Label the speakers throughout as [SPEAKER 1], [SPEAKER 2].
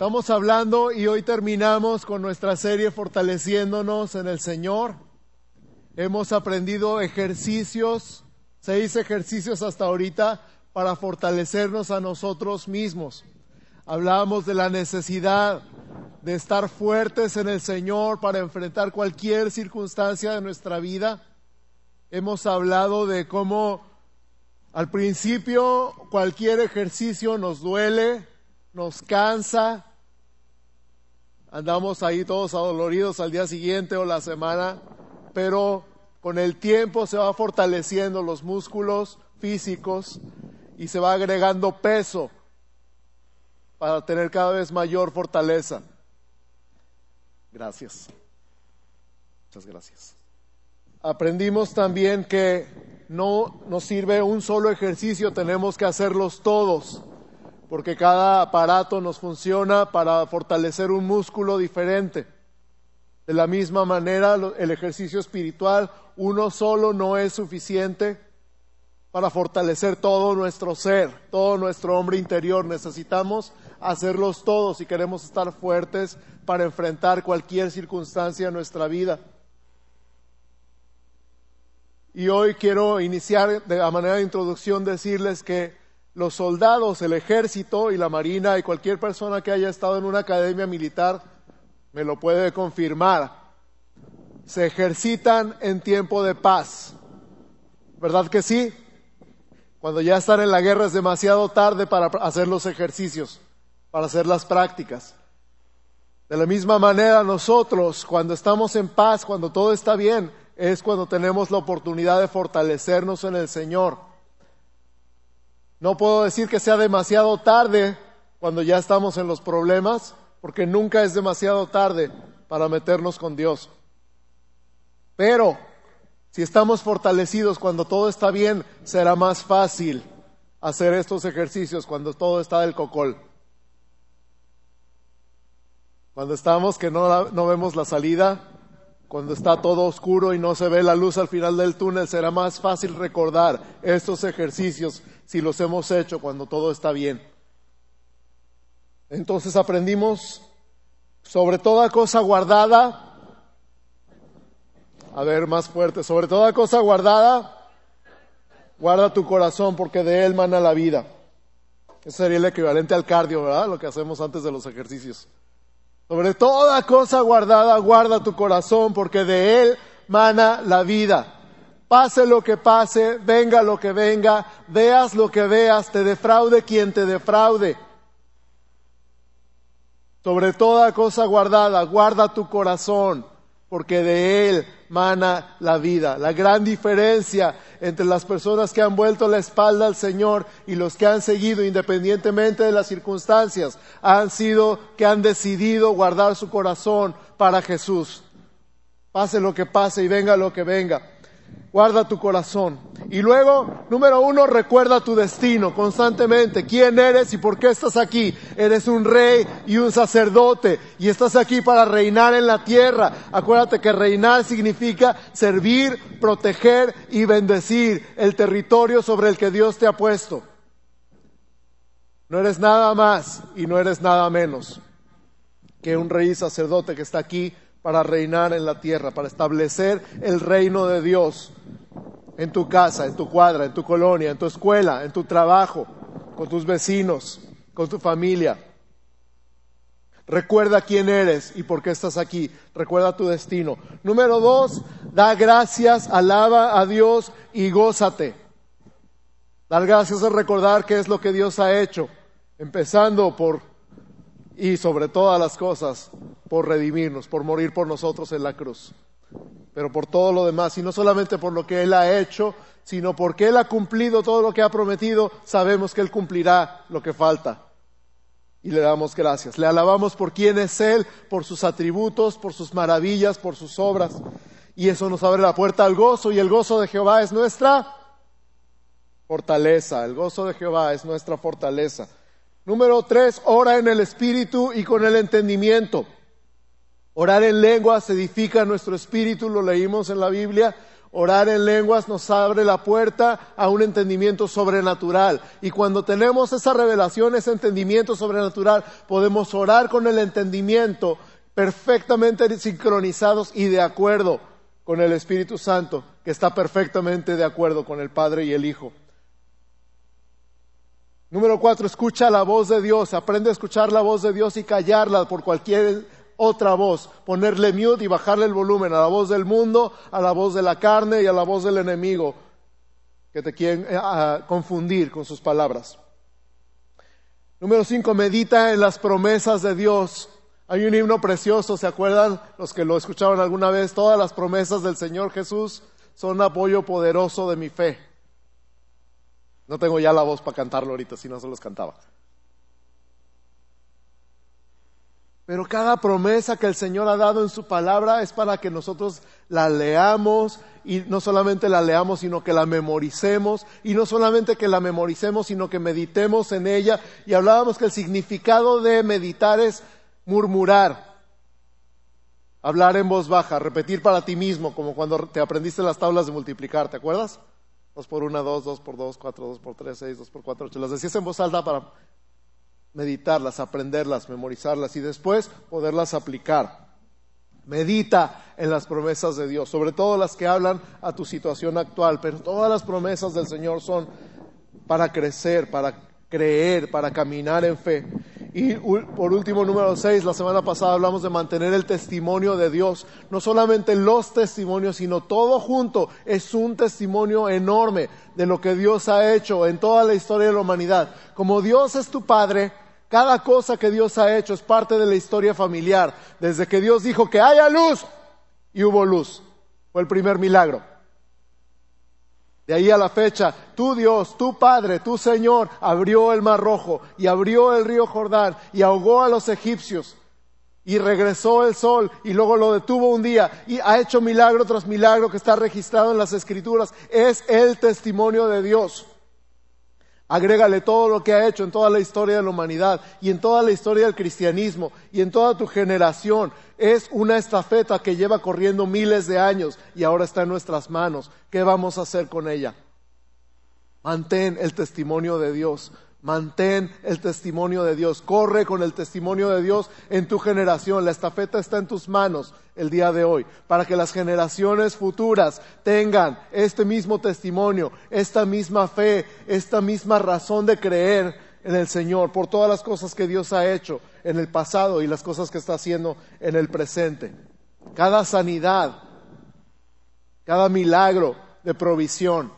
[SPEAKER 1] Estamos hablando y hoy terminamos con nuestra serie Fortaleciéndonos en el Señor. Hemos aprendido ejercicios, seis ejercicios hasta ahorita para fortalecernos a nosotros mismos. Hablábamos de la necesidad de estar fuertes en el Señor para enfrentar cualquier circunstancia de nuestra vida. Hemos hablado de cómo al principio cualquier ejercicio nos duele, nos cansa, andamos ahí todos adoloridos al día siguiente o la semana, pero con el tiempo se va fortaleciendo los músculos físicos y se va agregando peso para tener cada vez mayor fortaleza. Gracias. Muchas gracias. Aprendimos también que no nos sirve un solo ejercicio, tenemos que hacerlos todos porque cada aparato nos funciona para fortalecer un músculo diferente. De la misma manera, el ejercicio espiritual, uno solo no es suficiente para fortalecer todo nuestro ser, todo nuestro hombre interior. Necesitamos hacerlos todos si queremos estar fuertes para enfrentar cualquier circunstancia en nuestra vida. Y hoy quiero iniciar de a manera de introducción decirles que los soldados, el ejército y la marina y cualquier persona que haya estado en una academia militar me lo puede confirmar. Se ejercitan en tiempo de paz. ¿Verdad que sí? Cuando ya están en la guerra es demasiado tarde para hacer los ejercicios, para hacer las prácticas. De la misma manera nosotros, cuando estamos en paz, cuando todo está bien, es cuando tenemos la oportunidad de fortalecernos en el Señor no puedo decir que sea demasiado tarde cuando ya estamos en los problemas, porque nunca es demasiado tarde para meternos con Dios. Pero si estamos fortalecidos cuando todo está bien, será más fácil hacer estos ejercicios cuando todo está del cocol. Cuando estamos que no, no vemos la salida, cuando está todo oscuro y no se ve la luz al final del túnel, será más fácil recordar estos ejercicios si los hemos hecho cuando todo está bien. Entonces aprendimos sobre toda cosa guardada, a ver más fuerte, sobre toda cosa guardada, guarda tu corazón porque de él mana la vida. Eso sería el equivalente al cardio, ¿verdad? Lo que hacemos antes de los ejercicios. Sobre toda cosa guardada, guarda tu corazón, porque de él mana la vida. Pase lo que pase, venga lo que venga, veas lo que veas, te defraude quien te defraude. Sobre toda cosa guardada, guarda tu corazón, porque de él mana la vida. La gran diferencia entre las personas que han vuelto la espalda al Señor y los que han seguido independientemente de las circunstancias han sido que han decidido guardar su corazón para Jesús. Pase lo que pase y venga lo que venga guarda tu corazón. Y luego, número uno, recuerda tu destino constantemente. ¿Quién eres y por qué estás aquí? Eres un rey y un sacerdote y estás aquí para reinar en la tierra. Acuérdate que reinar significa servir, proteger y bendecir el territorio sobre el que Dios te ha puesto. No eres nada más y no eres nada menos que un rey y sacerdote que está aquí para reinar en la tierra, para establecer el reino de Dios en tu casa, en tu cuadra, en tu colonia, en tu escuela, en tu trabajo, con tus vecinos, con tu familia. Recuerda quién eres y por qué estás aquí. Recuerda tu destino. Número dos, da gracias, alaba a Dios y gózate. Dar gracias es recordar qué es lo que Dios ha hecho, empezando por y sobre todas las cosas por redimirnos, por morir por nosotros en la cruz. Pero por todo lo demás, y no solamente por lo que Él ha hecho, sino porque Él ha cumplido todo lo que ha prometido, sabemos que Él cumplirá lo que falta. Y le damos gracias. Le alabamos por quién es Él, por sus atributos, por sus maravillas, por sus obras. Y eso nos abre la puerta al gozo, y el gozo de Jehová es nuestra fortaleza. El gozo de Jehová es nuestra fortaleza. Número tres, ora en el espíritu y con el entendimiento. Orar en lenguas edifica nuestro espíritu, lo leímos en la Biblia. Orar en lenguas nos abre la puerta a un entendimiento sobrenatural. Y cuando tenemos esa revelación, ese entendimiento sobrenatural, podemos orar con el entendimiento perfectamente sincronizados y de acuerdo con el Espíritu Santo, que está perfectamente de acuerdo con el Padre y el Hijo. Número cuatro, escucha la voz de Dios, aprende a escuchar la voz de Dios y callarla por cualquier otra voz, ponerle mute y bajarle el volumen a la voz del mundo, a la voz de la carne y a la voz del enemigo que te quieren eh, confundir con sus palabras. Número cinco, medita en las promesas de Dios. Hay un himno precioso, ¿se acuerdan? Los que lo escucharon alguna vez, todas las promesas del Señor Jesús son apoyo poderoso de mi fe. No tengo ya la voz para cantarlo ahorita, si no se los cantaba. Pero cada promesa que el Señor ha dado en su palabra es para que nosotros la leamos y no solamente la leamos, sino que la memoricemos y no solamente que la memoricemos, sino que meditemos en ella. Y hablábamos que el significado de meditar es murmurar, hablar en voz baja, repetir para ti mismo, como cuando te aprendiste las tablas de multiplicar, ¿te acuerdas? Dos por una, dos, dos por dos, cuatro, dos por tres, seis, dos por cuatro, ocho. Las decías en voz alta para meditarlas, aprenderlas, memorizarlas y después poderlas aplicar. Medita en las promesas de Dios, sobre todo las que hablan a tu situación actual, pero todas las promesas del Señor son para crecer, para creer, para caminar en fe. Y por último, número seis, la semana pasada hablamos de mantener el testimonio de Dios. No solamente los testimonios, sino todo junto es un testimonio enorme de lo que Dios ha hecho en toda la historia de la humanidad. Como Dios es tu Padre, cada cosa que Dios ha hecho es parte de la historia familiar. Desde que Dios dijo que haya luz y hubo luz. Fue el primer milagro. De ahí a la fecha, tu Dios, tu Padre, tu Señor, abrió el mar rojo y abrió el río Jordán y ahogó a los egipcios. Y regresó el sol y luego lo detuvo un día y ha hecho milagro tras milagro que está registrado en las escrituras. Es el testimonio de Dios. Agrégale todo lo que ha hecho en toda la historia de la humanidad y en toda la historia del cristianismo y en toda tu generación. Es una estafeta que lleva corriendo miles de años y ahora está en nuestras manos. ¿Qué vamos a hacer con ella? Mantén el testimonio de Dios. Mantén el testimonio de Dios. Corre con el testimonio de Dios en tu generación. La estafeta está en tus manos el día de hoy para que las generaciones futuras tengan este mismo testimonio, esta misma fe, esta misma razón de creer en el Señor por todas las cosas que Dios ha hecho en el pasado y las cosas que está haciendo en el presente. Cada sanidad, cada milagro de provisión,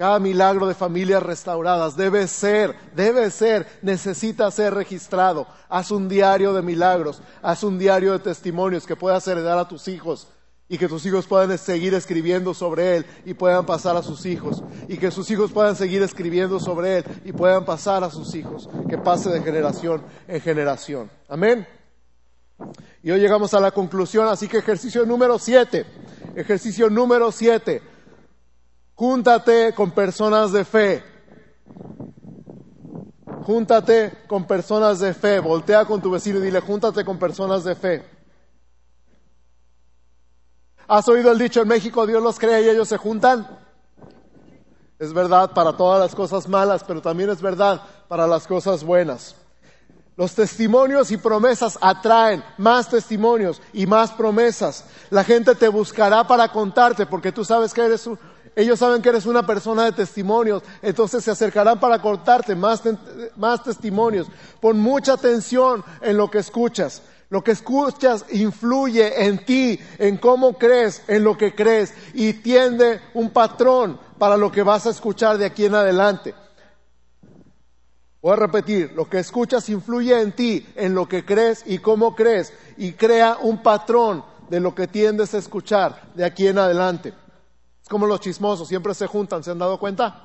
[SPEAKER 1] cada milagro de familias restauradas debe ser, debe ser, necesita ser registrado. Haz un diario de milagros, haz un diario de testimonios que puedas heredar a tus hijos y que tus hijos puedan seguir escribiendo sobre él y puedan pasar a sus hijos y que sus hijos puedan seguir escribiendo sobre él y puedan pasar a sus hijos, que pase de generación en generación. Amén. Y hoy llegamos a la conclusión, así que ejercicio número siete, ejercicio número siete Júntate con personas de fe. Júntate con personas de fe. Voltea con tu vecino y dile, júntate con personas de fe. ¿Has oído el dicho en México, Dios los crea y ellos se juntan? Es verdad para todas las cosas malas, pero también es verdad para las cosas buenas. Los testimonios y promesas atraen más testimonios y más promesas. La gente te buscará para contarte porque tú sabes que eres ellos saben que eres una persona de testimonios, entonces se acercarán para cortarte más, más testimonios. Pon mucha atención en lo que escuchas. Lo que escuchas influye en ti, en cómo crees, en lo que crees y tiende un patrón para lo que vas a escuchar de aquí en adelante. Voy a repetir, lo que escuchas influye en ti, en lo que crees y cómo crees y crea un patrón de lo que tiendes a escuchar de aquí en adelante como los chismosos, siempre se juntan, ¿se han dado cuenta?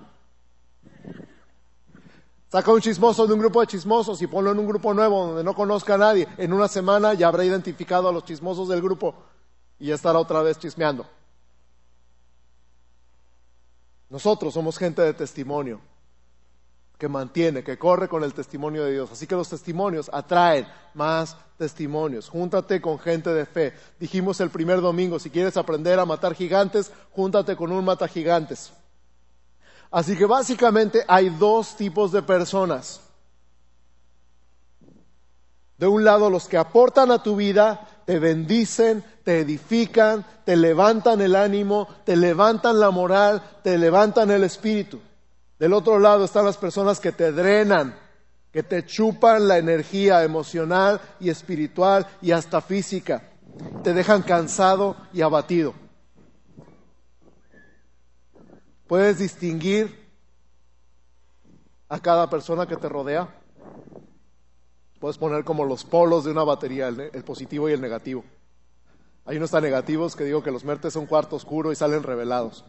[SPEAKER 1] Saca un chismoso de un grupo de chismosos y ponlo en un grupo nuevo donde no conozca a nadie. En una semana ya habrá identificado a los chismosos del grupo y estará otra vez chismeando. Nosotros somos gente de testimonio. Que mantiene, que corre con el testimonio de Dios. Así que los testimonios atraen más testimonios. Júntate con gente de fe. Dijimos el primer domingo, si quieres aprender a matar gigantes, júntate con un mata gigantes. Así que básicamente hay dos tipos de personas. De un lado, los que aportan a tu vida, te bendicen, te edifican, te levantan el ánimo, te levantan la moral, te levantan el espíritu. Del otro lado están las personas que te drenan, que te chupan la energía emocional y espiritual y hasta física. Te dejan cansado y abatido. ¿Puedes distinguir a cada persona que te rodea? Puedes poner como los polos de una batería, el, positivo y el negativo. Hay unos tan negativos que digo que los mertes un cuarto oscuro y salen revelados.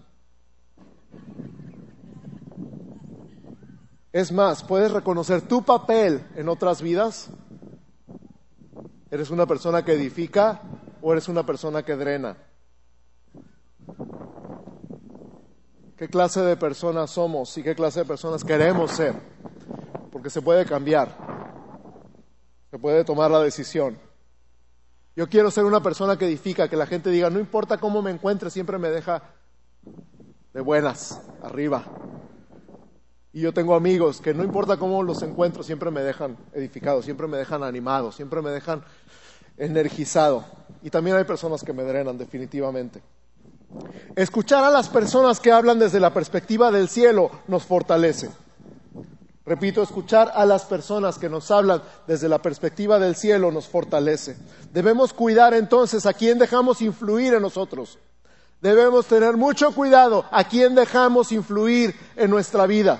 [SPEAKER 1] Es más, puedes reconocer tu papel en otras vidas. ¿Eres una persona que edifica o eres una persona que drena? ¿Qué clase de personas somos y qué clase de personas queremos ser? Porque se puede cambiar, se puede tomar la decisión. Yo quiero ser una persona que edifica, que la gente diga, no importa cómo me encuentre, siempre me deja de buenas, arriba. Y yo tengo amigos que no importa cómo los encuentro, siempre me dejan edificado, siempre me dejan animado, siempre me dejan energizado. Y también hay personas que me drenan definitivamente. Escuchar a las personas que hablan desde la perspectiva del cielo nos fortalece. Repito, escuchar a las personas que nos hablan desde la perspectiva del cielo nos fortalece. Debemos cuidar entonces a quién dejamos influir en nosotros. Debemos tener mucho cuidado a quién dejamos influir en nuestra vida.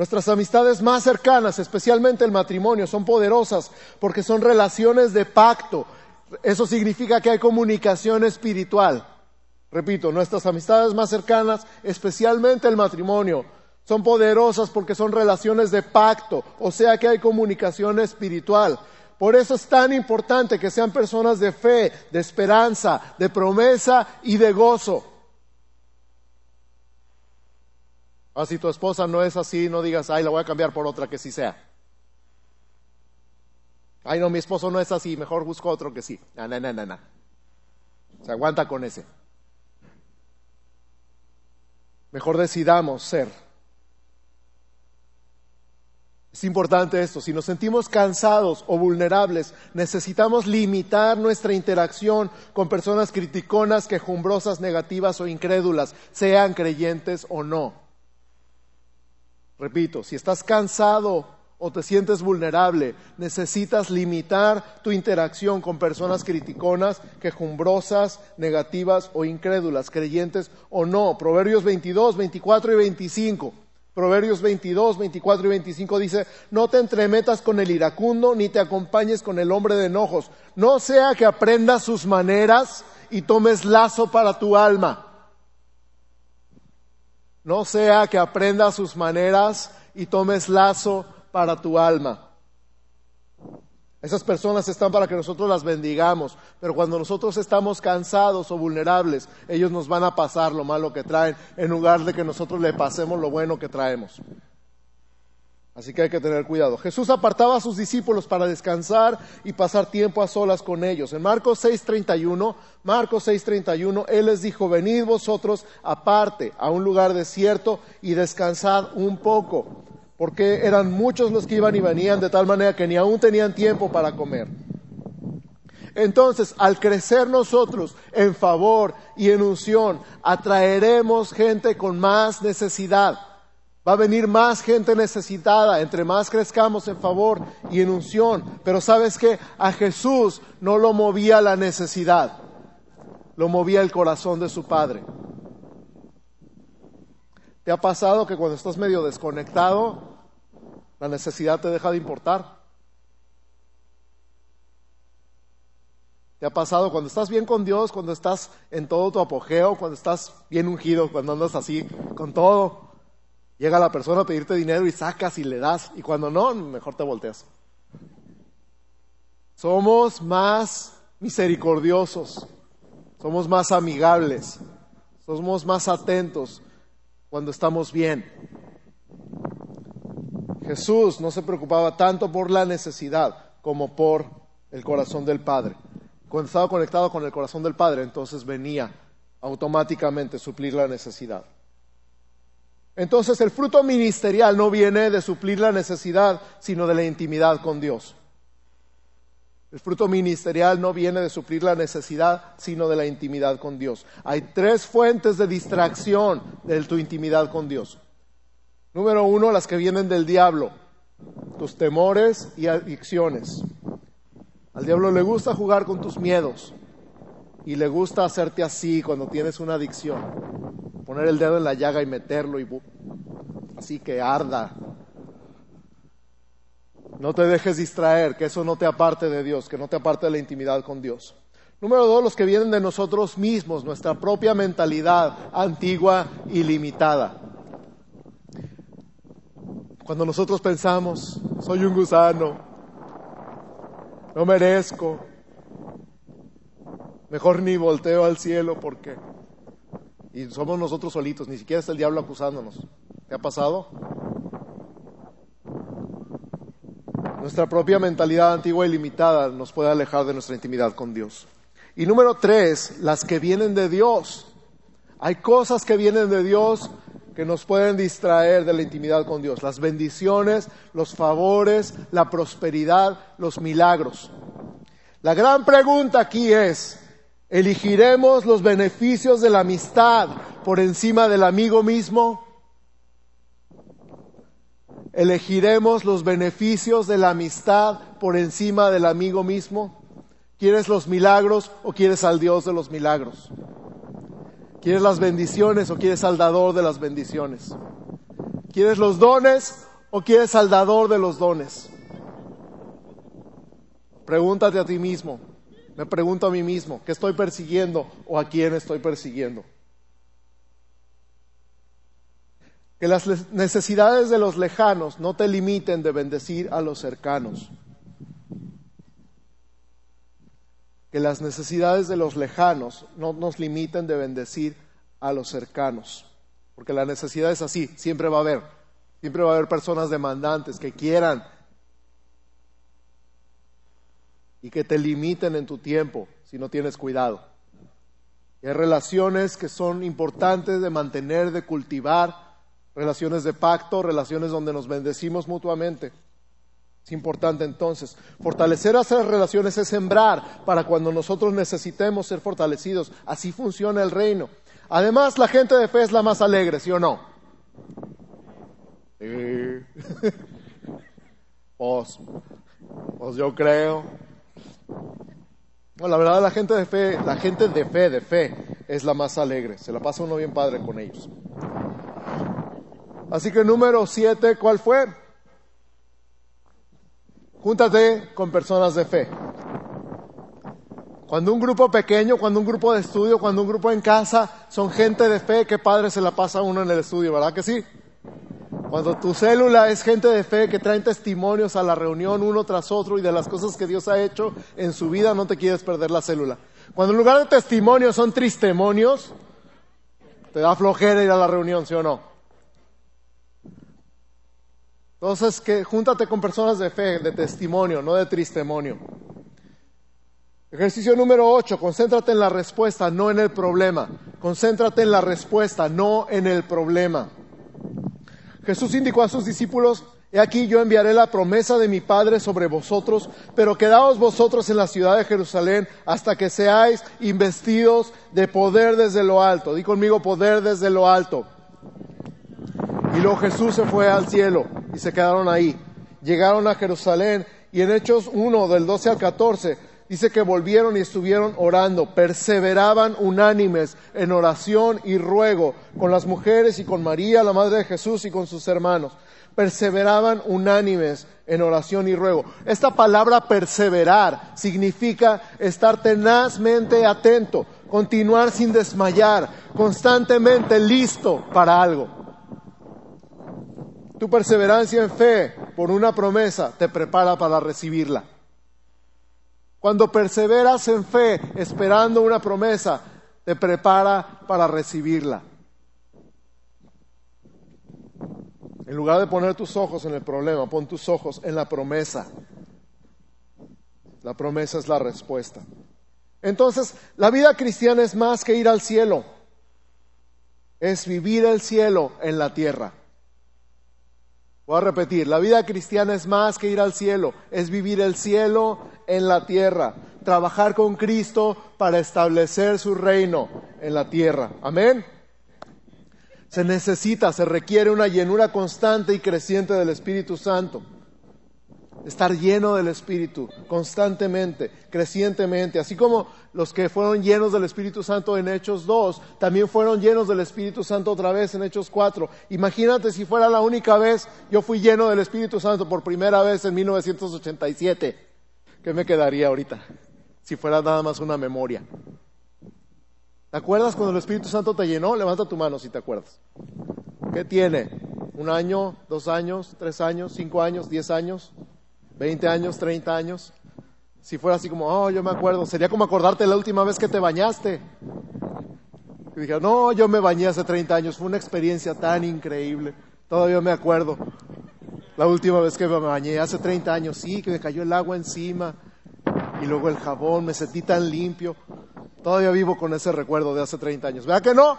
[SPEAKER 1] Nuestras amistades más cercanas, especialmente el matrimonio, son poderosas porque son relaciones de pacto. Eso significa que hay comunicación espiritual. Repito, nuestras amistades más cercanas, especialmente el matrimonio, son poderosas porque son relaciones de pacto, o sea que hay comunicación espiritual. Por eso es tan importante que sean personas de fe, de esperanza, de promesa y de gozo. Ah, si tu esposa no es así, no digas, ay, la voy a cambiar por otra que sí sea. Ay, no, mi esposo no es así, mejor busco otro que sí. No, no, no, no, Se aguanta con ese. Mejor decidamos ser. Es importante esto, si nos sentimos cansados o vulnerables, necesitamos limitar nuestra interacción con personas criticonas, quejumbrosas, negativas o incrédulas, sean creyentes o no. Repito, si estás cansado o te sientes vulnerable, necesitas limitar tu interacción con personas criticonas, quejumbrosas, negativas o incrédulas, creyentes o no. Proverbios 22, 24 y 25. Proverbios 22, 24 y 25 dice, no te entremetas con el iracundo, ni te acompañes con el hombre de enojos, no sea que aprendas sus maneras y tomes lazo para tu alma. No sea que aprendas sus maneras y tomes lazo para tu alma. Esas personas están para que nosotros las bendigamos, pero cuando nosotros estamos cansados o vulnerables, ellos nos van a pasar lo malo que traen en lugar de que nosotros le pasemos lo bueno que traemos. Así que hay que tener cuidado. Jesús apartaba a sus discípulos para descansar y pasar tiempo a solas con ellos. En Marcos 6:31, Marcos 6:31, Él les dijo, venid vosotros aparte a un lugar desierto y descansad un poco, porque eran muchos los que iban y venían de tal manera que ni aún tenían tiempo para comer. Entonces, al crecer nosotros en favor y en unción, atraeremos gente con más necesidad Va a venir más gente necesitada, entre más crezcamos en favor y en unción. Pero sabes que a Jesús no lo movía la necesidad, lo movía el corazón de su Padre. ¿Te ha pasado que cuando estás medio desconectado, la necesidad te deja de importar? ¿Te ha pasado cuando estás bien con Dios, cuando estás en todo tu apogeo, cuando estás bien ungido, cuando andas así con todo? Llega la persona a pedirte dinero y sacas y le das, y cuando no, mejor te volteas. Somos más misericordiosos, somos más amigables, somos más atentos cuando estamos bien. Jesús no se preocupaba tanto por la necesidad como por el corazón del Padre. Cuando estaba conectado con el corazón del Padre, entonces venía automáticamente suplir la necesidad. Entonces el fruto ministerial no viene de suplir la necesidad, sino de la intimidad con Dios. El fruto ministerial no viene de suplir la necesidad, sino de la intimidad con Dios. Hay tres fuentes de distracción de tu intimidad con Dios. Número uno, las que vienen del diablo, tus temores y adicciones. Al diablo le gusta jugar con tus miedos y le gusta hacerte así cuando tienes una adicción. Poner el dedo en la llaga y meterlo y así que arda no te dejes distraer, que eso no te aparte de Dios, que no te aparte de la intimidad con Dios. Número dos, los que vienen de nosotros mismos, nuestra propia mentalidad antigua y limitada. Cuando nosotros pensamos, soy un gusano, no merezco, mejor ni volteo al cielo porque... Y somos nosotros solitos, ni siquiera es el diablo acusándonos. ¿Te ha pasado? Nuestra propia mentalidad antigua y limitada nos puede alejar de nuestra intimidad con Dios. Y número tres, las que vienen de Dios. Hay cosas que vienen de Dios que nos pueden distraer de la intimidad con Dios. Las bendiciones, los favores, la prosperidad, los milagros. La gran pregunta aquí es, ¿elegiremos los beneficios de la amistad por encima del amigo mismo? ¿Elegiremos los beneficios de la amistad por encima del amigo mismo? ¿Quieres los milagros o quieres al Dios de los milagros? ¿Quieres las bendiciones o quieres al dador de las bendiciones? ¿Quieres los dones o quieres al dador de los dones? Pregúntate a ti mismo. Me pregunto a mí mismo, ¿qué estoy persiguiendo o a quién estoy persiguiendo? Que las necesidades de los lejanos no te limiten de bendecir a los cercanos. Que las necesidades de los lejanos no nos limiten de bendecir a los cercanos. Porque la necesidad es así, siempre va a haber. Siempre va a haber personas demandantes que quieran y que te limiten en tu tiempo si no tienes cuidado. hay relaciones que son importantes de mantener, de cultivar relaciones de pacto, relaciones donde nos bendecimos mutuamente. Es importante entonces. Fortalecer esas relaciones es sembrar para cuando nosotros necesitemos ser fortalecidos. Así funciona el reino. Además, la gente de fe es la más alegre, ¿sí o no? pues, pues yo creo. Bueno, la verdad, la gente de fe, la gente de fe, de fe, es la más alegre. Se la pasa uno bien padre con ellos. Así que número siete, ¿cuál fue? Júntate con personas de fe. Cuando un grupo pequeño, cuando un grupo de estudio, cuando un grupo en casa son gente de fe, qué padre se la pasa uno en el estudio, ¿verdad que sí? Cuando tu célula es gente de fe que traen testimonios a la reunión uno tras otro y de las cosas que Dios ha hecho en su vida, no te quieres perder la célula. Cuando en lugar de testimonios son tristemonios, te da flojera ir a la reunión, ¿sí o no? Entonces, que júntate con personas de fe, de testimonio, no de tristemonio. Ejercicio número 8, concéntrate en la respuesta, no en el problema. Concéntrate en la respuesta, no en el problema. Jesús indicó a sus discípulos, he aquí yo enviaré la promesa de mi Padre sobre vosotros, pero quedaos vosotros en la ciudad de Jerusalén hasta que seáis investidos de poder desde lo alto. Di conmigo poder desde lo alto. Y luego Jesús se fue al cielo y se quedaron ahí. Llegaron a Jerusalén y en Hechos 1 del 12 al 14 dice que volvieron y estuvieron orando, perseveraban unánimes en oración y ruego con las mujeres y con María, la Madre de Jesús y con sus hermanos. Perseveraban unánimes en oración y ruego. Esta palabra perseverar significa estar tenazmente atento, continuar sin desmayar, constantemente listo para algo. Tu perseverancia en fe por una promesa te prepara para recibirla. Cuando perseveras en fe esperando una promesa, te prepara para recibirla. En lugar de poner tus ojos en el problema, pon tus ojos en la promesa. La promesa es la respuesta. Entonces, la vida cristiana es más que ir al cielo, es vivir el cielo en la tierra. Voy a repetir, la vida cristiana es más que ir al cielo, es vivir el cielo en la tierra, trabajar con Cristo para establecer su reino en la tierra. Amén. Se necesita, se requiere una llenura constante y creciente del Espíritu Santo estar lleno del Espíritu constantemente, crecientemente, así como los que fueron llenos del Espíritu Santo en Hechos 2, también fueron llenos del Espíritu Santo otra vez en Hechos 4. Imagínate si fuera la única vez yo fui lleno del Espíritu Santo por primera vez en 1987. ¿Qué me quedaría ahorita? Si fuera nada más una memoria. ¿Te acuerdas cuando el Espíritu Santo te llenó? Levanta tu mano si te acuerdas. ¿Qué tiene? ¿Un año, dos años, tres años, cinco años, diez años? 20 años, 30 años, si fuera así como, oh, yo me acuerdo, sería como acordarte la última vez que te bañaste. Y dije, no, yo me bañé hace 30 años, fue una experiencia tan increíble, todavía me acuerdo. La última vez que me bañé, hace 30 años, sí, que me cayó el agua encima y luego el jabón, me sentí tan limpio. Todavía vivo con ese recuerdo de hace 30 años. ¿Verdad que no?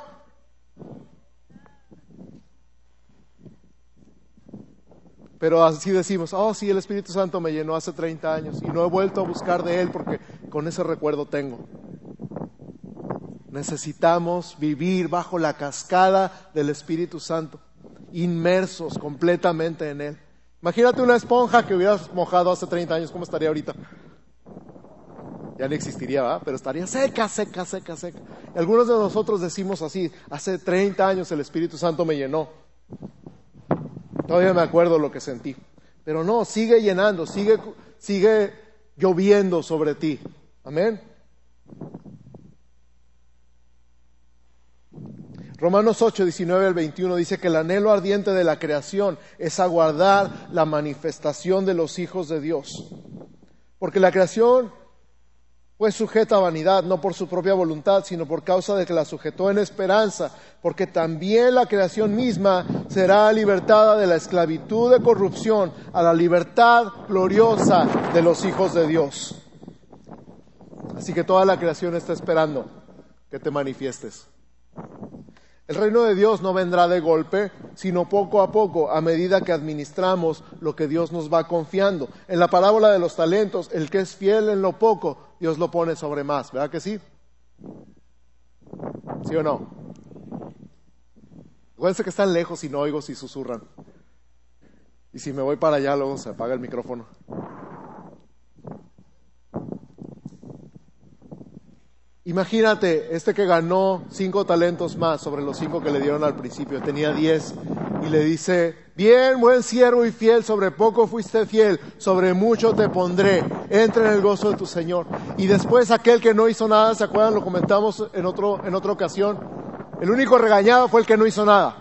[SPEAKER 1] Pero así decimos, oh sí, el Espíritu Santo me llenó hace 30 años y no he vuelto a buscar de Él porque con ese recuerdo tengo. Necesitamos vivir bajo la cascada del Espíritu Santo, inmersos completamente en Él. Imagínate una esponja que hubieras mojado hace 30 años, ¿cómo estaría ahorita? Ya no existiría, ¿verdad? Pero estaría seca, seca, seca, seca. Y algunos de nosotros decimos así, hace 30 años el Espíritu Santo me llenó. Todavía me acuerdo lo que sentí. Pero no, sigue llenando, sigue, sigue lloviendo sobre ti. Amén. Romanos 8, 19 al 21 dice que el anhelo ardiente de la creación es aguardar la manifestación de los hijos de Dios. Porque la creación fue sujeta a vanidad, no por su propia voluntad, sino por causa de que la sujetó en esperanza, porque también la creación misma será libertada de la esclavitud de corrupción a la libertad gloriosa de los hijos de Dios. Así que toda la creación está esperando que te manifiestes. El reino de Dios no vendrá de golpe, sino poco a poco, a medida que administramos lo que Dios nos va confiando. En la parábola de los talentos, el que es fiel en lo poco, Dios lo pone sobre más, ¿verdad que sí? ¿Sí o no? Acuérdense que están lejos y no oigo si susurran. Y si me voy para allá, luego se apaga el micrófono. Imagínate, este que ganó cinco talentos más sobre los cinco que le dieron al principio, tenía diez, y le dice, bien, buen siervo y fiel, sobre poco fuiste fiel, sobre mucho te pondré, entra en el gozo de tu Señor. Y después aquel que no hizo nada, ¿se acuerdan? Lo comentamos en, otro, en otra ocasión. El único regañado fue el que no hizo nada.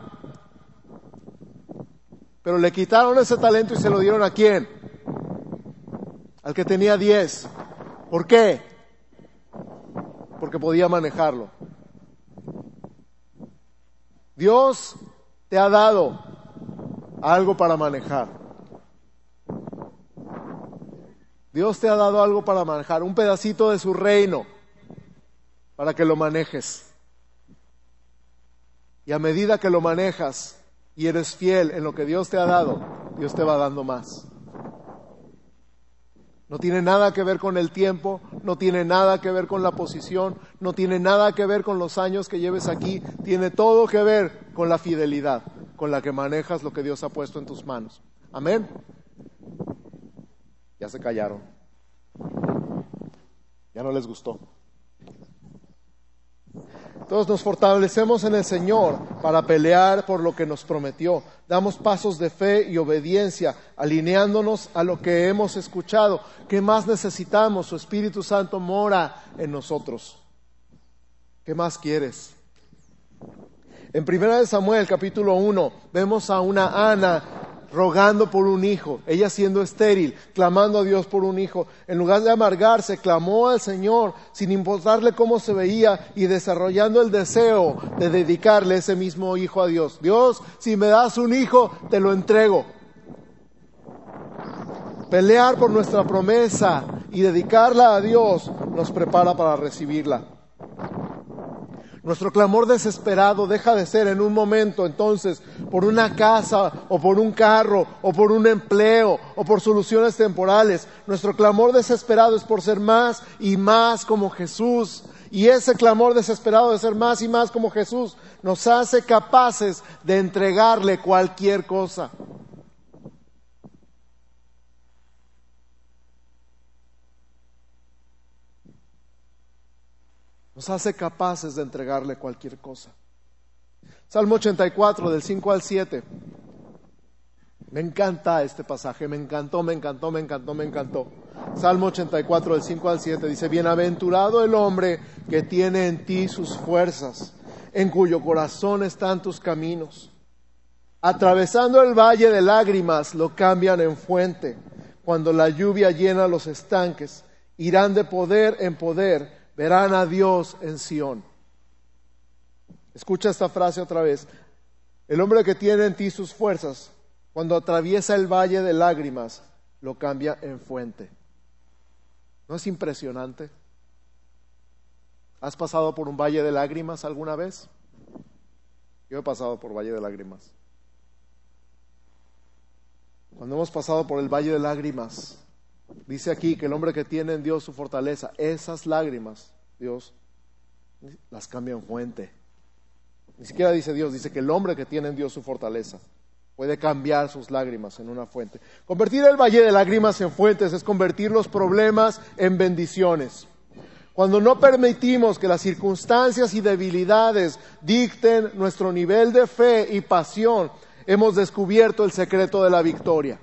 [SPEAKER 1] Pero le quitaron ese talento y se lo dieron a quién? Al que tenía diez. ¿Por qué? Porque podía manejarlo. Dios te ha dado algo para manejar. Dios te ha dado algo para manejar, un pedacito de su reino para que lo manejes. Y a medida que lo manejas y eres fiel en lo que Dios te ha dado, Dios te va dando más. No tiene nada que ver con el tiempo, no tiene nada que ver con la posición, no tiene nada que ver con los años que lleves aquí, tiene todo que ver con la fidelidad con la que manejas lo que Dios ha puesto en tus manos. Amén. Ya se callaron. Ya no les gustó. Entonces nos fortalecemos en el Señor para pelear por lo que nos prometió. Damos pasos de fe y obediencia, alineándonos a lo que hemos escuchado. ¿Qué más necesitamos? Su Espíritu Santo mora en nosotros. ¿Qué más quieres? En 1 Samuel capítulo 1 vemos a una Ana rogando por un hijo, ella siendo estéril, clamando a Dios por un hijo. En lugar de amargarse, clamó al Señor sin importarle cómo se veía y desarrollando el deseo de dedicarle ese mismo hijo a Dios. Dios, si me das un hijo, te lo entrego. Pelear por nuestra promesa y dedicarla a Dios nos prepara para recibirla. Nuestro clamor desesperado deja de ser en un momento entonces por una casa o por un carro o por un empleo o por soluciones temporales. Nuestro clamor desesperado es por ser más y más como Jesús. Y ese clamor desesperado de ser más y más como Jesús nos hace capaces de entregarle cualquier cosa. Nos hace capaces de entregarle cualquier cosa. Salmo 84, del 5 al 7. Me encanta este pasaje, me encantó, me encantó, me encantó, me encantó. Salmo 84, del 5 al 7 dice, Bienaventurado el hombre que tiene en ti sus fuerzas, en cuyo corazón están tus caminos. Atravesando el valle de lágrimas lo cambian en fuente. Cuando la lluvia llena los estanques, irán de poder en poder verán a Dios en Sión. Escucha esta frase otra vez. El hombre que tiene en ti sus fuerzas, cuando atraviesa el valle de lágrimas, lo cambia en fuente. ¿No es impresionante? ¿Has pasado por un valle de lágrimas alguna vez? Yo he pasado por valle de lágrimas. Cuando hemos pasado por el valle de lágrimas, Dice aquí que el hombre que tiene en Dios su fortaleza, esas lágrimas, Dios las cambia en fuente. Ni siquiera dice Dios, dice que el hombre que tiene en Dios su fortaleza puede cambiar sus lágrimas en una fuente. Convertir el valle de lágrimas en fuentes es convertir los problemas en bendiciones. Cuando no permitimos que las circunstancias y debilidades dicten nuestro nivel de fe y pasión, hemos descubierto el secreto de la victoria.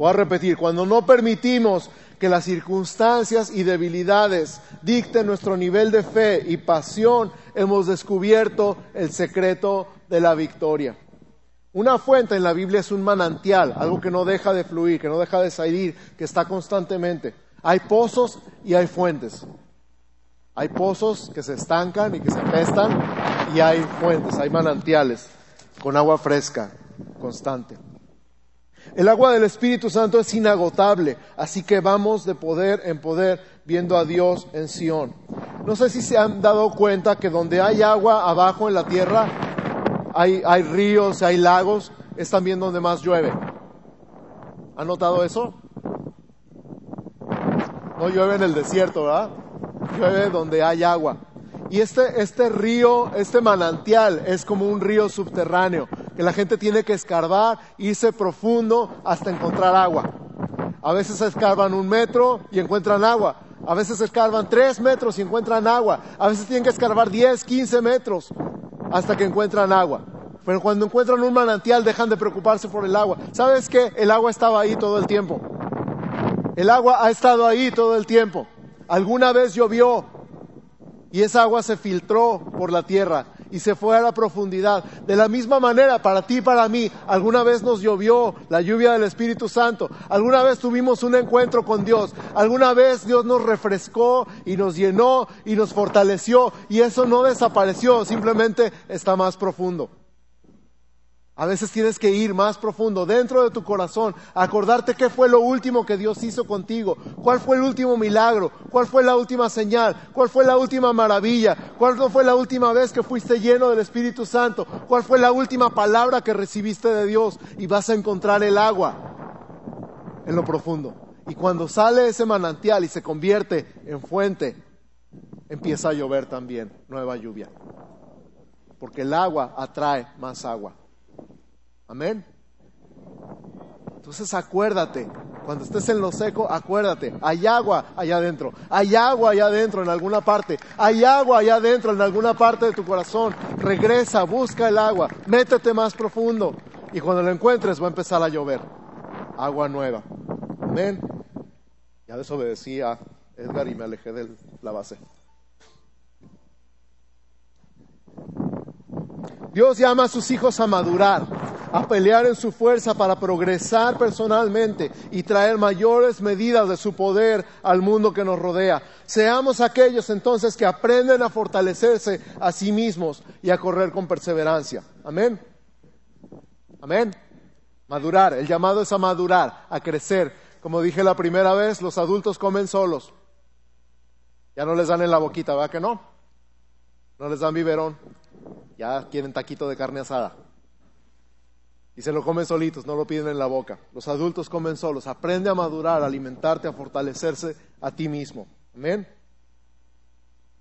[SPEAKER 1] Voy a repetir, cuando no permitimos que las circunstancias y debilidades dicten nuestro nivel de fe y pasión, hemos descubierto el secreto de la victoria. Una fuente en la Biblia es un manantial, algo que no deja de fluir, que no deja de salir, que está constantemente. Hay pozos y hay fuentes. Hay pozos que se estancan y que se pestan y hay fuentes, hay manantiales con agua fresca constante. El agua del Espíritu Santo es inagotable, así que vamos de poder en poder viendo a Dios en Sión. No sé si se han dado cuenta que donde hay agua abajo en la tierra, hay, hay ríos, hay lagos, es también donde más llueve. ¿Han notado eso? No llueve en el desierto, ¿verdad? Llueve donde hay agua. Y este, este río, este manantial es como un río subterráneo que la gente tiene que escarbar, irse profundo hasta encontrar agua. A veces escarban un metro y encuentran agua. A veces escarban tres metros y encuentran agua. A veces tienen que escarbar diez, quince metros hasta que encuentran agua. Pero cuando encuentran un manantial dejan de preocuparse por el agua. ¿Sabes qué? El agua estaba ahí todo el tiempo. El agua ha estado ahí todo el tiempo. Alguna vez llovió y esa agua se filtró por la tierra y se fue a la profundidad. De la misma manera, para ti y para mí, alguna vez nos llovió la lluvia del Espíritu Santo, alguna vez tuvimos un encuentro con Dios, alguna vez Dios nos refrescó y nos llenó y nos fortaleció y eso no desapareció, simplemente está más profundo. A veces tienes que ir más profundo, dentro de tu corazón, acordarte qué fue lo último que Dios hizo contigo, cuál fue el último milagro, cuál fue la última señal, cuál fue la última maravilla, cuál fue la última vez que fuiste lleno del Espíritu Santo, cuál fue la última palabra que recibiste de Dios y vas a encontrar el agua en lo profundo. Y cuando sale ese manantial y se convierte en fuente, empieza a llover también, nueva lluvia. Porque el agua atrae más agua. Amén. Entonces acuérdate, cuando estés en lo seco, acuérdate, hay agua allá adentro, hay agua allá adentro en alguna parte, hay agua allá adentro en alguna parte de tu corazón. Regresa, busca el agua, métete más profundo y cuando lo encuentres va a empezar a llover. Agua nueva. Amén. Ya desobedecí a Edgar y me alejé de la base. Dios llama a sus hijos a madurar a pelear en su fuerza para progresar personalmente y traer mayores medidas de su poder al mundo que nos rodea. Seamos aquellos entonces que aprenden a fortalecerse a sí mismos y a correr con perseverancia. Amén. Amén. Madurar. El llamado es a madurar, a crecer. Como dije la primera vez, los adultos comen solos. Ya no les dan en la boquita, ¿verdad que no? No les dan biberón. Ya quieren taquito de carne asada. Y se lo comen solitos, no lo piden en la boca. Los adultos comen solos. Aprende a madurar, a alimentarte, a fortalecerse a ti mismo. Amén.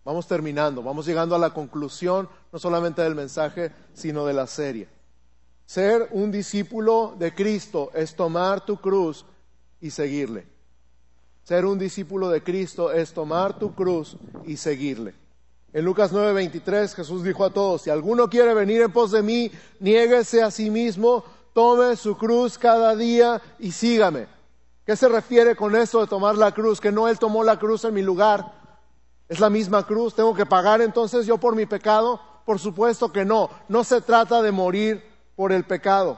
[SPEAKER 1] Vamos terminando, vamos llegando a la conclusión, no solamente del mensaje, sino de la serie. Ser un discípulo de Cristo es tomar tu cruz y seguirle. Ser un discípulo de Cristo es tomar tu cruz y seguirle. En Lucas 9:23 Jesús dijo a todos, si alguno quiere venir en pos de mí, niéguese a sí mismo, tome su cruz cada día y sígame. ¿Qué se refiere con esto de tomar la cruz? Que no Él tomó la cruz en mi lugar. Es la misma cruz. ¿Tengo que pagar entonces yo por mi pecado? Por supuesto que no. No se trata de morir por el pecado.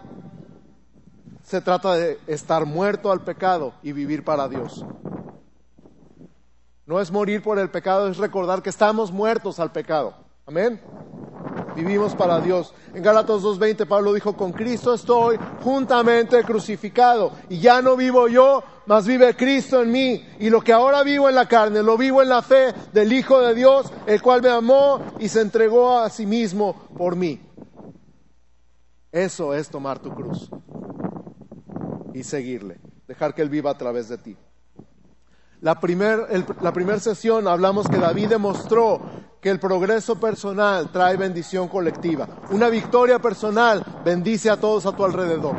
[SPEAKER 1] Se trata de estar muerto al pecado y vivir para Dios. No es morir por el pecado, es recordar que estamos muertos al pecado. Amén. Vivimos para Dios. En Gálatas 2.20 Pablo dijo, con Cristo estoy juntamente crucificado. Y ya no vivo yo, mas vive Cristo en mí. Y lo que ahora vivo en la carne, lo vivo en la fe del Hijo de Dios, el cual me amó y se entregó a sí mismo por mí. Eso es tomar tu cruz y seguirle, dejar que Él viva a través de ti. La primera primer sesión hablamos que David demostró que el progreso personal trae bendición colectiva. Una victoria personal bendice a todos a tu alrededor.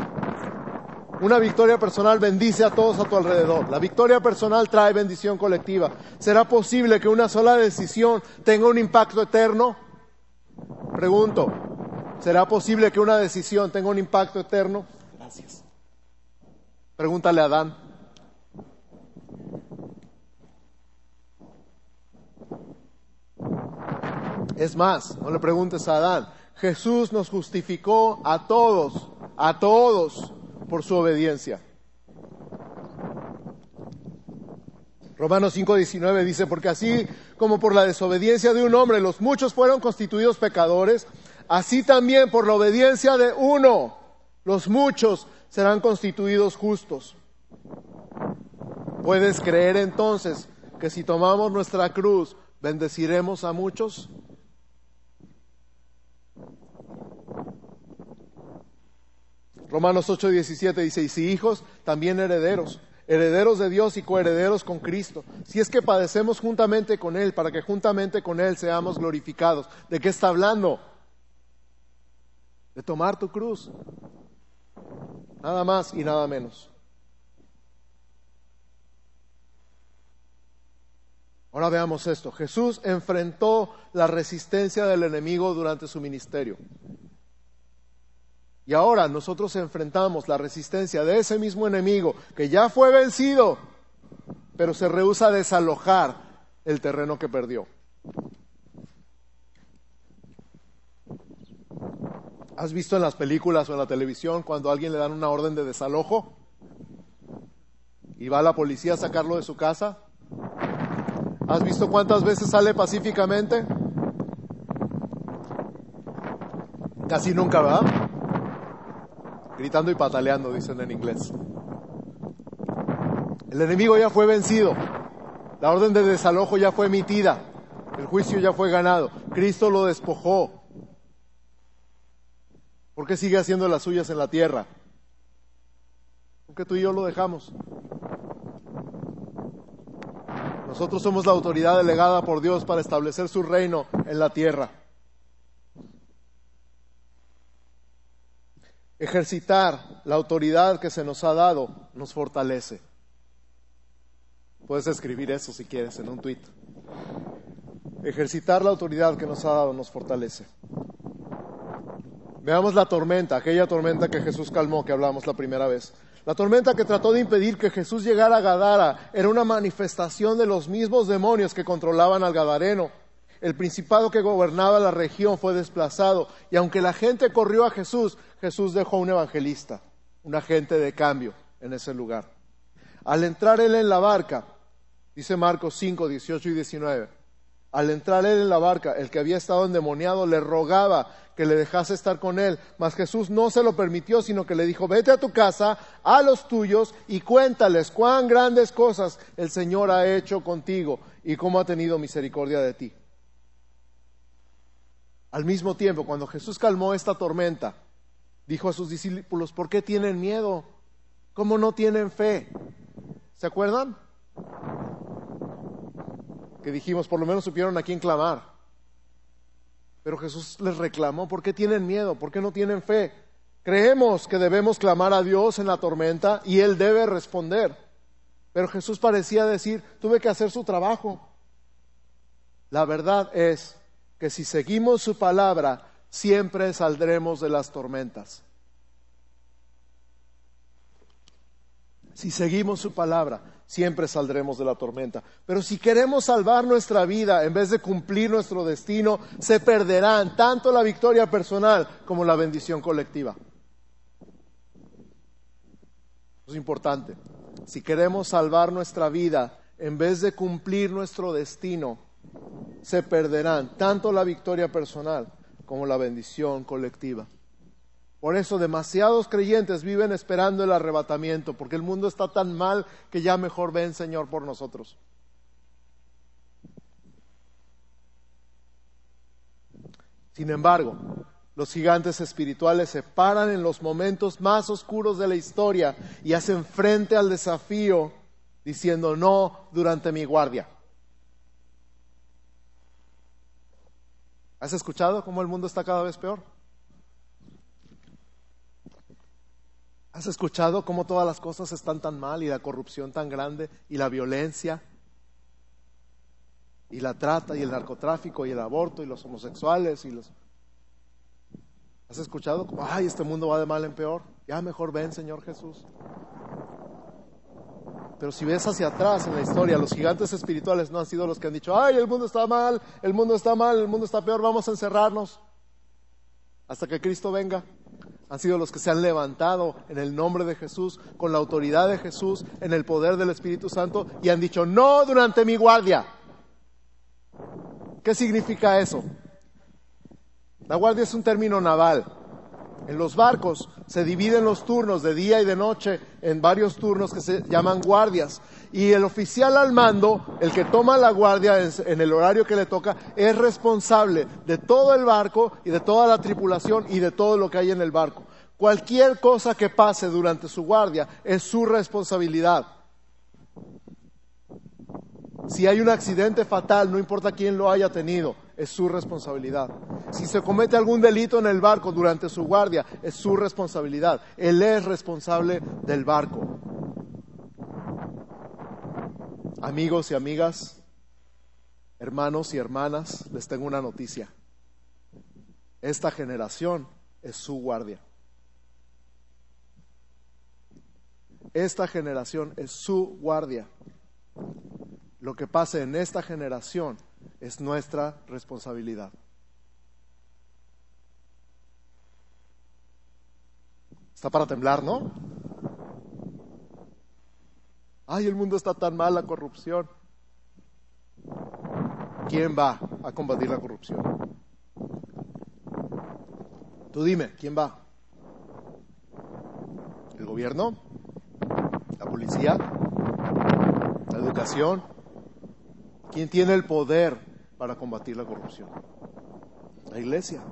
[SPEAKER 1] Una victoria personal bendice a todos a tu alrededor. La victoria personal trae bendición colectiva. ¿Será posible que una sola decisión tenga un impacto eterno? Pregunto, ¿será posible que una decisión tenga un impacto eterno? Gracias. Pregúntale a Adán. Es más, no le preguntes a Adán. Jesús nos justificó a todos, a todos, por su obediencia. Romanos 5:19 dice, porque así como por la desobediencia de un hombre los muchos fueron constituidos pecadores, así también por la obediencia de uno los muchos serán constituidos justos. ¿Puedes creer entonces que si tomamos nuestra cruz, bendeciremos a muchos? Romanos 8:17 dice, y si hijos, también herederos, herederos de Dios y coherederos con Cristo. Si es que padecemos juntamente con Él, para que juntamente con Él seamos glorificados. ¿De qué está hablando? De tomar tu cruz. Nada más y nada menos. Ahora veamos esto. Jesús enfrentó la resistencia del enemigo durante su ministerio. Y ahora nosotros enfrentamos la resistencia de ese mismo enemigo que ya fue vencido, pero se rehúsa a desalojar el terreno que perdió. ¿Has visto en las películas o en la televisión cuando a alguien le dan una orden de desalojo? Y va la policía a sacarlo de su casa. ¿Has visto cuántas veces sale pacíficamente? Casi nunca, ¿verdad? gritando y pataleando, dicen en inglés. El enemigo ya fue vencido, la orden de desalojo ya fue emitida, el juicio ya fue ganado, Cristo lo despojó. ¿Por qué sigue haciendo las suyas en la tierra? Porque tú y yo lo dejamos. Nosotros somos la autoridad delegada por Dios para establecer su reino en la tierra. Ejercitar la autoridad que se nos ha dado nos fortalece. Puedes escribir eso si quieres en un tuit. Ejercitar la autoridad que nos ha dado nos fortalece. Veamos la tormenta, aquella tormenta que Jesús calmó, que hablamos la primera vez. La tormenta que trató de impedir que Jesús llegara a Gadara era una manifestación de los mismos demonios que controlaban al Gadareno. El principado que gobernaba la región fue desplazado y aunque la gente corrió a Jesús, Jesús dejó un evangelista, un agente de cambio en ese lugar. Al entrar él en la barca, dice Marcos 5, 18 y 19, al entrar él en la barca, el que había estado endemoniado le rogaba que le dejase estar con él, mas Jesús no se lo permitió, sino que le dijo, vete a tu casa, a los tuyos, y cuéntales cuán grandes cosas el Señor ha hecho contigo y cómo ha tenido misericordia de ti. Al mismo tiempo, cuando Jesús calmó esta tormenta, dijo a sus discípulos, ¿por qué tienen miedo? ¿Cómo no tienen fe? ¿Se acuerdan? Que dijimos, por lo menos supieron a quién clamar. Pero Jesús les reclamó, ¿por qué tienen miedo? ¿Por qué no tienen fe? Creemos que debemos clamar a Dios en la tormenta y Él debe responder. Pero Jesús parecía decir, tuve que hacer su trabajo. La verdad es que si seguimos su palabra, siempre saldremos de las tormentas. Si seguimos su palabra, siempre saldremos de la tormenta. Pero si queremos salvar nuestra vida en vez de cumplir nuestro destino, se perderán tanto la victoria personal como la bendición colectiva. Es importante. Si queremos salvar nuestra vida en vez de cumplir nuestro destino, se perderán tanto la victoria personal como la bendición colectiva. Por eso demasiados creyentes viven esperando el arrebatamiento, porque el mundo está tan mal que ya mejor ven Señor por nosotros. Sin embargo, los gigantes espirituales se paran en los momentos más oscuros de la historia y hacen frente al desafío diciendo no durante mi guardia. ¿Has escuchado cómo el mundo está cada vez peor? ¿Has escuchado cómo todas las cosas están tan mal y la corrupción tan grande y la violencia y la trata y el narcotráfico y el aborto y los homosexuales y los... ¿Has escuchado? Ay, este mundo va de mal en peor. Ya mejor ven, Señor Jesús. Pero si ves hacia atrás en la historia, los gigantes espirituales no han sido los que han dicho, ay, el mundo está mal, el mundo está mal, el mundo está peor, vamos a encerrarnos hasta que Cristo venga han sido los que se han levantado en el nombre de Jesús, con la autoridad de Jesús, en el poder del Espíritu Santo, y han dicho, no durante mi guardia. ¿Qué significa eso? La guardia es un término naval. En los barcos se dividen los turnos de día y de noche en varios turnos que se llaman guardias. Y el oficial al mando, el que toma la guardia en el horario que le toca, es responsable de todo el barco y de toda la tripulación y de todo lo que hay en el barco. Cualquier cosa que pase durante su guardia es su responsabilidad. Si hay un accidente fatal, no importa quién lo haya tenido, es su responsabilidad. Si se comete algún delito en el barco durante su guardia, es su responsabilidad. Él es responsable del barco. Amigos y amigas, hermanos y hermanas, les tengo una noticia. Esta generación es su guardia. Esta generación es su guardia. Lo que pase en esta generación es nuestra responsabilidad. Está para temblar, ¿no? Ay, el mundo está tan mal, la corrupción. ¿Quién va a combatir la corrupción? Tú dime, ¿quién va? ¿El gobierno? ¿La policía? ¿La educación? ¿Quién tiene el poder para combatir la corrupción? La iglesia.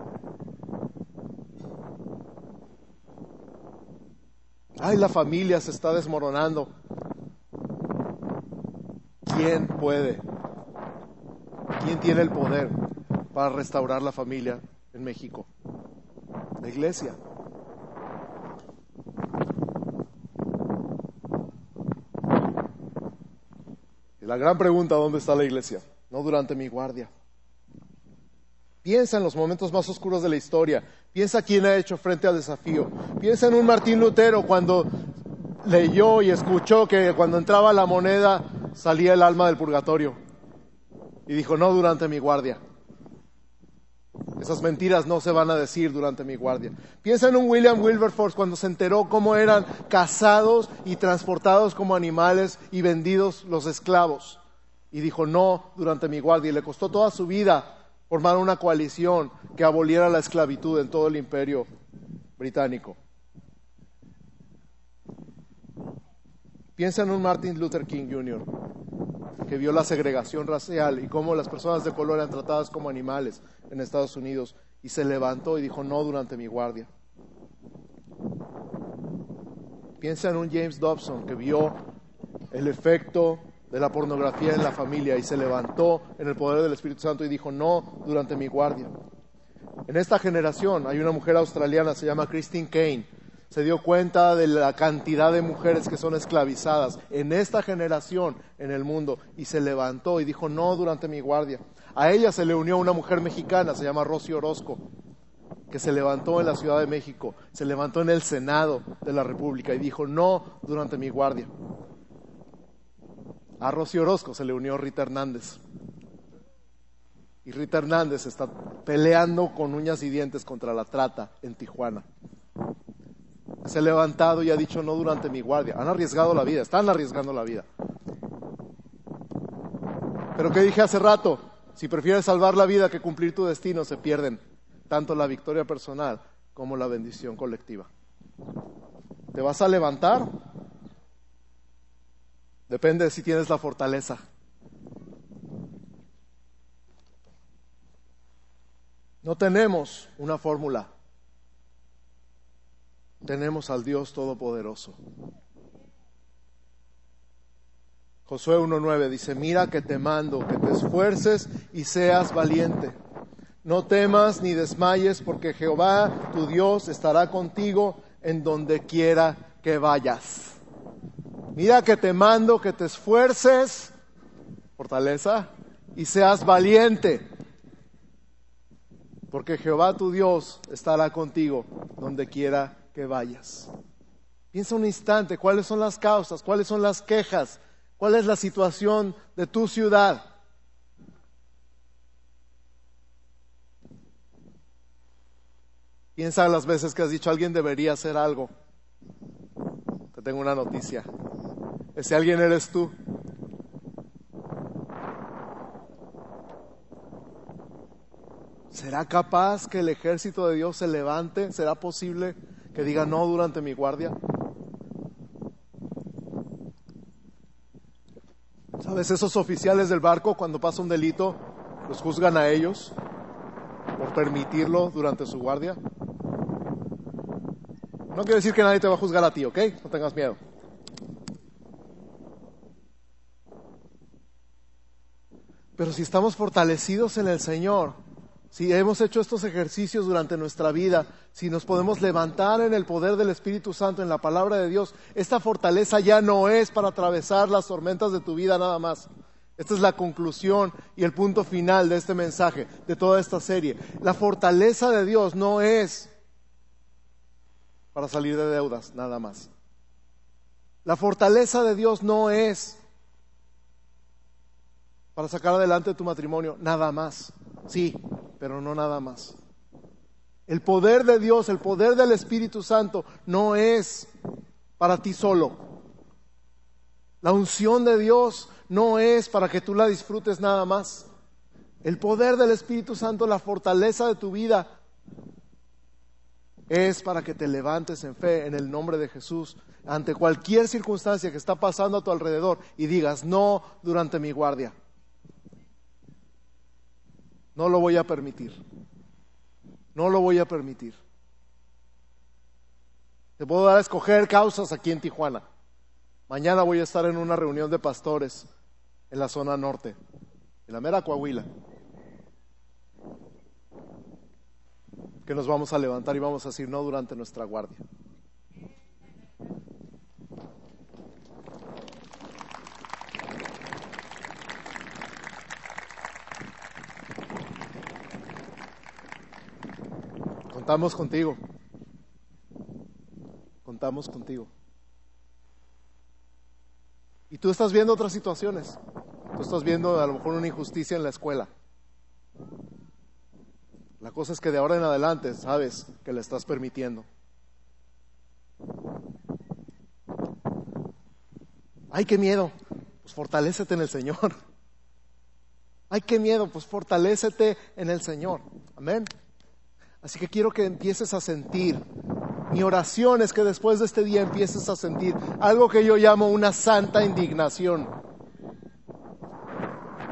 [SPEAKER 1] Ay, la familia se está desmoronando. ¿Quién puede? ¿Quién tiene el poder para restaurar la familia en México? La iglesia. Y la gran pregunta, ¿dónde está la iglesia? No durante mi guardia. Piensa en los momentos más oscuros de la historia. Piensa quién ha hecho frente al desafío. Piensa en un Martín Lutero cuando leyó y escuchó que cuando entraba la moneda salía el alma del purgatorio. Y dijo, no durante mi guardia. Esas mentiras no se van a decir durante mi guardia. Piensa en un William Wilberforce cuando se enteró cómo eran cazados y transportados como animales y vendidos los esclavos. Y dijo no durante mi guardia. Y le costó toda su vida formar una coalición que aboliera la esclavitud en todo el imperio británico. Piensa en un Martin Luther King Jr., que vio la segregación racial y cómo las personas de color eran tratadas como animales en Estados Unidos y se levantó y dijo no durante mi guardia. Piensa en un James Dobson que vio el efecto de la pornografía en la familia y se levantó en el poder del Espíritu Santo y dijo no durante mi guardia. En esta generación hay una mujer australiana, se llama Christine Kane, se dio cuenta de la cantidad de mujeres que son esclavizadas en esta generación en el mundo y se levantó y dijo, no durante mi guardia. A ella se le unió una mujer mexicana, se llama Rosy Orozco, que se levantó en la Ciudad de México, se levantó en el Senado de la República y dijo, no durante mi guardia. A Rosy Orozco se le unió Rita Hernández. Y Rita Hernández está peleando con uñas y dientes contra la trata en Tijuana se ha levantado y ha dicho no durante mi guardia. Han arriesgado la vida, están arriesgando la vida. Pero ¿qué dije hace rato? Si prefieres salvar la vida que cumplir tu destino, se pierden tanto la victoria personal como la bendición colectiva. ¿Te vas a levantar? Depende de si tienes la fortaleza. No tenemos una fórmula tenemos al Dios Todopoderoso. Josué 1.9 dice, mira que te mando, que te esfuerces y seas valiente. No temas ni desmayes, porque Jehová, tu Dios, estará contigo en donde quiera que vayas. Mira que te mando, que te esfuerces, fortaleza, y seas valiente, porque Jehová, tu Dios, estará contigo donde quiera que vayas. Piensa un instante, ¿cuáles son las causas? ¿Cuáles son las quejas? ¿Cuál es la situación de tu ciudad? Piensa las veces que has dicho alguien debería hacer algo. Te tengo una noticia. Ese alguien eres tú. ¿Será capaz que el ejército de Dios se levante? ¿Será posible que diga no durante mi guardia? ¿Sabes? Esos oficiales del barco, cuando pasa un delito, los juzgan a ellos por permitirlo durante su guardia. No quiere decir que nadie te va a juzgar a ti, ¿ok? No tengas miedo. Pero si estamos fortalecidos en el Señor, si hemos hecho estos ejercicios durante nuestra vida, si nos podemos levantar en el poder del Espíritu Santo, en la palabra de Dios, esta fortaleza ya no es para atravesar las tormentas de tu vida nada más. Esta es la conclusión y el punto final de este mensaje, de toda esta serie. La fortaleza de Dios no es para salir de deudas, nada más. La fortaleza de Dios no es para sacar adelante tu matrimonio, nada más. Sí, pero no nada más. El poder de Dios, el poder del Espíritu Santo no es para ti solo. La unción de Dios no es para que tú la disfrutes nada más. El poder del Espíritu Santo, la fortaleza de tu vida, es para que te levantes en fe en el nombre de Jesús ante cualquier circunstancia que está pasando a tu alrededor y digas, no durante mi guardia. No lo voy a permitir. No lo voy a permitir. Te puedo dar a escoger causas aquí en Tijuana. Mañana voy a estar en una reunión de pastores en la zona norte, en la mera Coahuila. Que nos vamos a levantar y vamos a decir no durante nuestra guardia. Contamos contigo. Contamos contigo. Y tú estás viendo otras situaciones. Tú estás viendo a lo mejor una injusticia en la escuela. La cosa es que de ahora en adelante sabes que le estás permitiendo. Ay, qué miedo. Pues fortalécete en el Señor. Ay, qué miedo. Pues fortalécete en el Señor. Amén. Así que quiero que empieces a sentir. Mi oración es que después de este día empieces a sentir algo que yo llamo una santa indignación.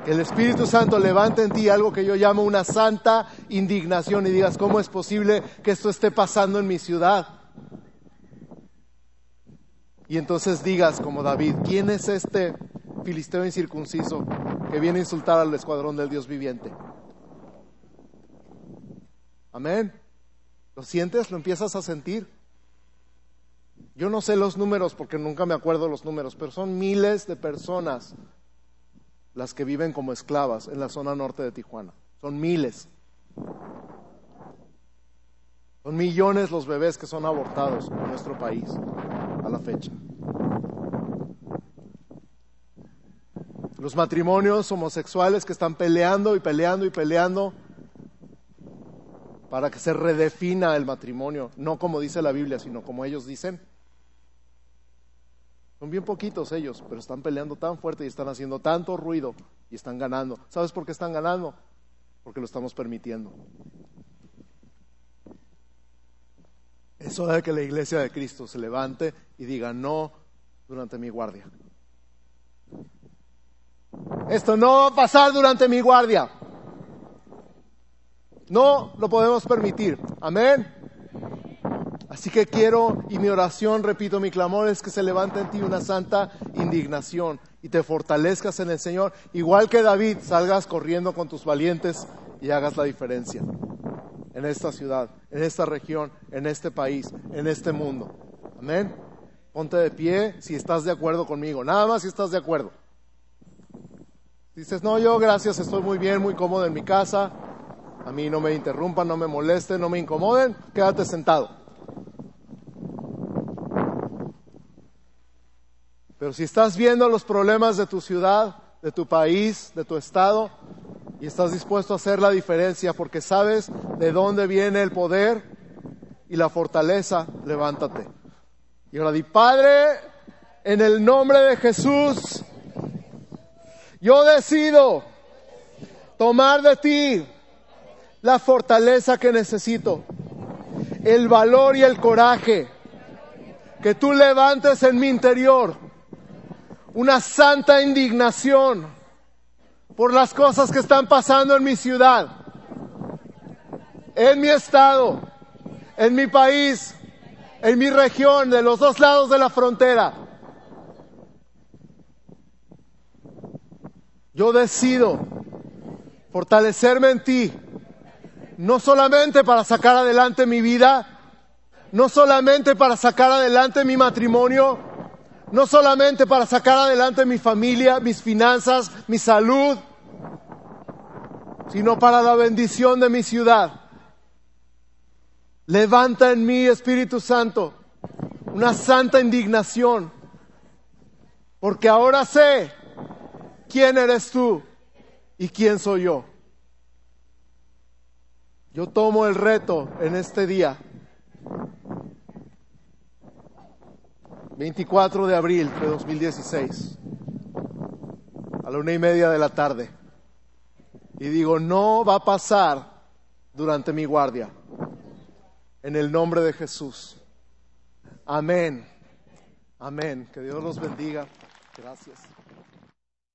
[SPEAKER 1] Que el Espíritu Santo levante en ti algo que yo llamo una santa indignación y digas, ¿cómo es posible que esto esté pasando en mi ciudad? Y entonces digas como David, ¿quién es este filisteo incircunciso que viene a insultar al escuadrón del Dios viviente? Amén. ¿Lo sientes? ¿Lo empiezas a sentir? Yo no sé los números porque nunca me acuerdo los números, pero son miles de personas las que viven como esclavas en la zona norte de Tijuana. Son miles. Son millones los bebés que son abortados en nuestro país a la fecha. Los matrimonios homosexuales que están peleando y peleando y peleando para que se redefina el matrimonio, no como dice la Biblia, sino como ellos dicen. Son bien poquitos ellos, pero están peleando tan fuerte y están haciendo tanto ruido y están ganando. ¿Sabes por qué están ganando? Porque lo estamos permitiendo. Es hora de que la iglesia de Cristo se levante y diga no durante mi guardia. Esto no va a pasar durante mi guardia. No lo podemos permitir. Amén. Así que quiero, y mi oración, repito, mi clamor es que se levante en ti una santa indignación y te fortalezcas en el Señor, igual que David, salgas corriendo con tus valientes y hagas la diferencia en esta ciudad, en esta región, en este país, en este mundo. Amén. Ponte de pie si estás de acuerdo conmigo, nada más si estás de acuerdo. Dices, no, yo gracias, estoy muy bien, muy cómodo en mi casa, a mí no me interrumpan, no me molesten, no me incomoden, quédate sentado. Pero si estás viendo los problemas de tu ciudad, de tu país, de tu estado, y estás dispuesto a hacer la diferencia porque sabes de dónde viene el poder y la fortaleza, levántate. Y ahora di, Padre, en el nombre de Jesús, yo decido tomar de ti la fortaleza que necesito, el valor y el coraje que tú levantes en mi interior, una santa indignación por las cosas que están pasando en mi ciudad, en mi estado, en mi país, en mi región, de los dos lados de la frontera. Yo decido fortalecerme en ti no solamente para sacar adelante mi vida, no solamente para sacar adelante mi matrimonio, no solamente para sacar adelante mi familia, mis finanzas, mi salud, sino para la bendición de mi ciudad. Levanta en mí, Espíritu Santo, una santa indignación, porque ahora sé quién eres tú y quién soy yo. Yo tomo el reto en este día, 24 de abril de 2016, a la una y media de la tarde, y digo, no va a pasar durante mi guardia, en el nombre de Jesús. Amén. Amén. Que Dios los bendiga. Gracias.